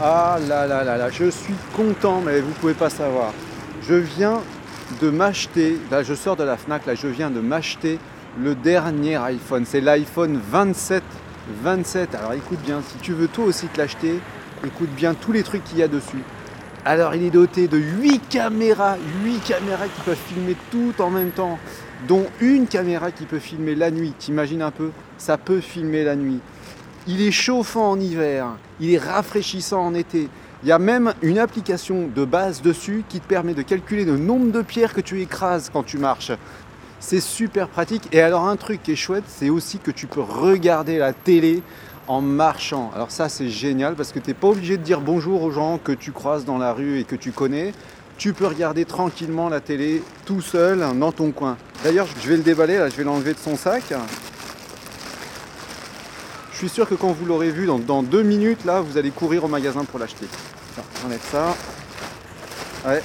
Ah là là là là, je suis content, mais vous pouvez pas savoir. Je viens de m'acheter, là je sors de la FNAC, là je viens de m'acheter le dernier iPhone. C'est l'iPhone 27. 27. Alors écoute bien, si tu veux toi aussi te l'acheter, écoute bien tous les trucs qu'il y a dessus. Alors il est doté de 8 caméras, 8 caméras qui peuvent filmer tout en même temps, dont une caméra qui peut filmer la nuit. T'imagines un peu? Ça peut filmer la nuit. Il est chauffant en hiver, il est rafraîchissant en été. Il y a même une application de base dessus qui te permet de calculer le nombre de pierres que tu écrases quand tu marches. C'est super pratique. Et alors un truc qui est chouette, c'est aussi que tu peux regarder la télé en marchant. Alors ça c'est génial parce que tu n'es pas obligé de dire bonjour aux gens que tu croises dans la rue et que tu connais. Tu peux regarder tranquillement la télé tout seul dans ton coin. D'ailleurs je vais le déballer, là, je vais l'enlever de son sac. Je suis sûr que quand vous l'aurez vu, dans, dans, deux minutes, là, vous allez courir au magasin pour l'acheter. On enlève ça. Ouais.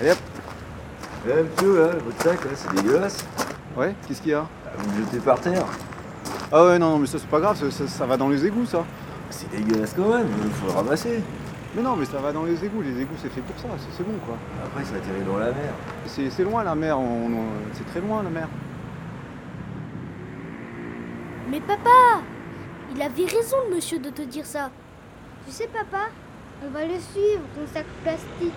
Allez hop. Eh monsieur, là, votre sac, là, c'est dégueulasse. Ouais, qu'est-ce qu'il y a? Ah, Vous le jetez par terre. Ah ouais, non, non, mais ça c'est pas grave, ça, ça- ça va dans les égouts, ça. C'est dégueulasse quand même, il faut le ramasser. Mais non, mais ça va dans les égouts, les égouts c'est fait pour ça, c'est- bon quoi. Après, ça atterrit dans la mer. C'est c'est loin la mer, on- on- c'est très loin la mer. Mais papa Il avait raison, le monsieur, de te dire ça. Tu sais, papa, on va le suivre, ton sac plastique.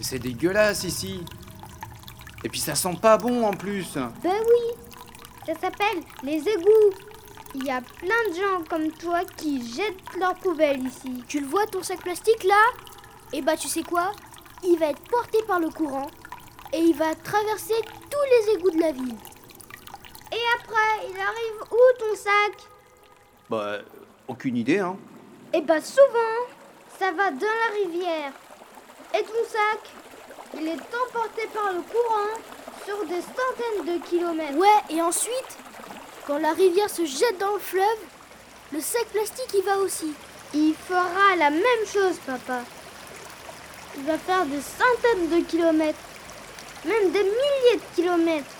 C'est dégueulasse ici. Et puis ça sent pas bon en plus. Ben oui, ça s'appelle les égouts. Il y a plein de gens comme toi qui jettent leurs poubelles ici. Tu le vois, ton sac plastique là? Eh bah, tu sais quoi? Il va être porté par le courant et il va traverser tous les égouts de la ville. Et après, il arrive où ton sac? Bah, aucune idée hein. Eh ben souvent, ça va dans la rivière. Et ton sac, il est emporté par le courant sur des centaines de kilomètres. Ouais, et ensuite, quand la rivière se jette dans le fleuve, le sac plastique y va aussi. Il fera la même chose, papa. Il va faire des centaines de kilomètres, même des milliers de kilomètres.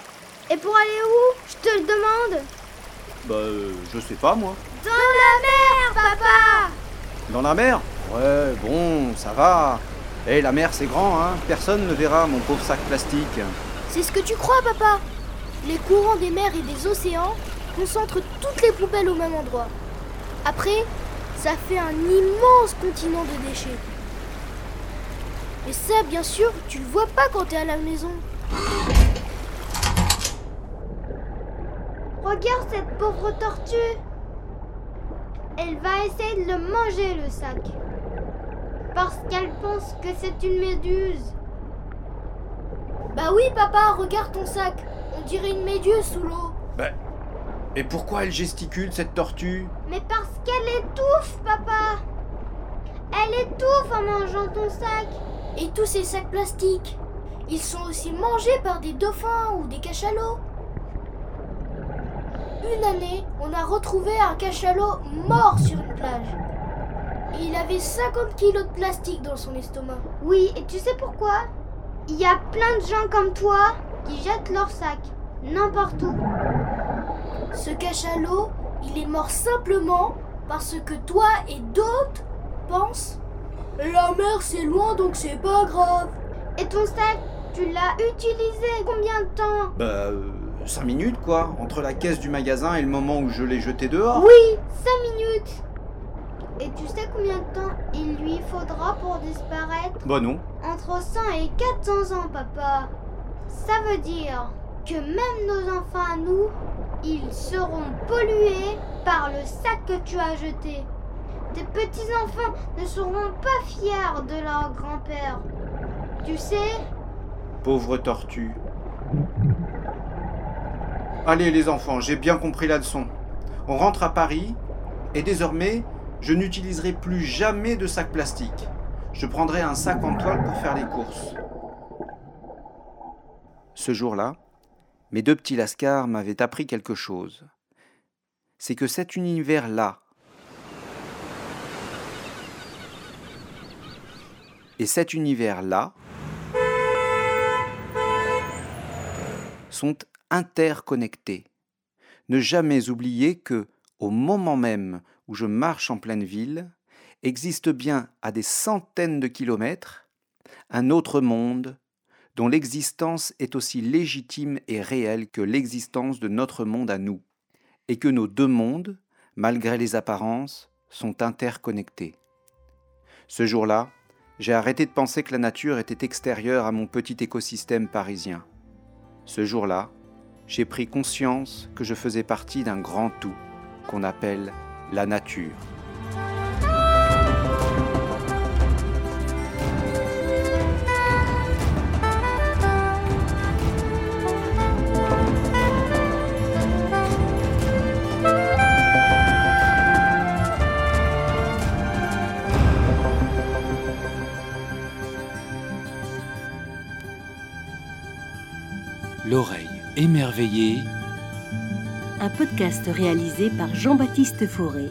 Et pour aller où Je te le demande? Bah, euh, je sais pas moi. Dans la mer, papa Dans la mer? Ouais, bon, ça va. Eh, la mer c'est grand hein, personne ne verra mon pauvre sac plastique. C'est ce que tu crois, papa? Les courants des mers et des océans concentrent toutes les poubelles au même endroit. Après, ça fait un immense continent de déchets. Et ça, bien sûr, tu le vois pas quand t'es à la maison. Regarde cette pauvre tortue. Elle va essayer de le manger, le sac. Parce qu'elle pense que c'est une méduse. Bah oui, papa, regarde ton sac. On dirait une méduse sous l'eau. Bah, et pourquoi elle gesticule cette tortue? Mais parce qu'elle étouffe, papa. Elle étouffe en mangeant ton sac. Et tous ces sacs plastiques, ils sont aussi mangés par des dauphins ou des cachalots. Une année, on a retrouvé un cachalot mort sur une plage. Et il avait 50 kilos de plastique dans son estomac. Oui, et tu sais pourquoi? Il y a plein de gens comme toi qui jettent leur sac n'importe où. Ce cachalot, il est mort simplement parce que toi et d'autres pensent La mer c'est loin donc c'est pas grave. Et ton sac, tu l'as utilisé combien de temps? Bah, 5 minutes quoi, entre la caisse du magasin et le moment où je l'ai jeté dehors. Oui, 5 minutes. Et tu sais combien de temps il lui faudra pour disparaître? Bah non. Entre 100 et 400 ans, papa. Ça veut dire que même nos enfants à nous, ils seront pollués par le sac que tu as jeté. Tes petits-enfants ne seront pas fiers de leur grand-père. Tu sais, Pauvre tortue. Allez les enfants, j'ai bien compris la leçon. On rentre à Paris et désormais, je n'utiliserai plus jamais de sac plastique. Je prendrai un sac en toile pour faire les courses. Ce jour-là, mes deux petits lascars m'avaient appris quelque chose. C'est que cet univers-là et cet univers-là sont interconnectés. Ne jamais oublier que, au moment même où je marche en pleine ville, existe bien à des centaines de kilomètres un autre monde dont l'existence est aussi légitime et réelle que l'existence de notre monde à nous, et que nos deux mondes, malgré les apparences, sont interconnectés. Ce jour-là, j'ai arrêté de penser que la nature était extérieure à mon petit écosystème parisien. Ce jour-là, j'ai pris conscience que je faisais partie d'un grand tout qu'on appelle la nature. L'oreille émerveillée. Un podcast réalisé par Jean-Baptiste Fauré.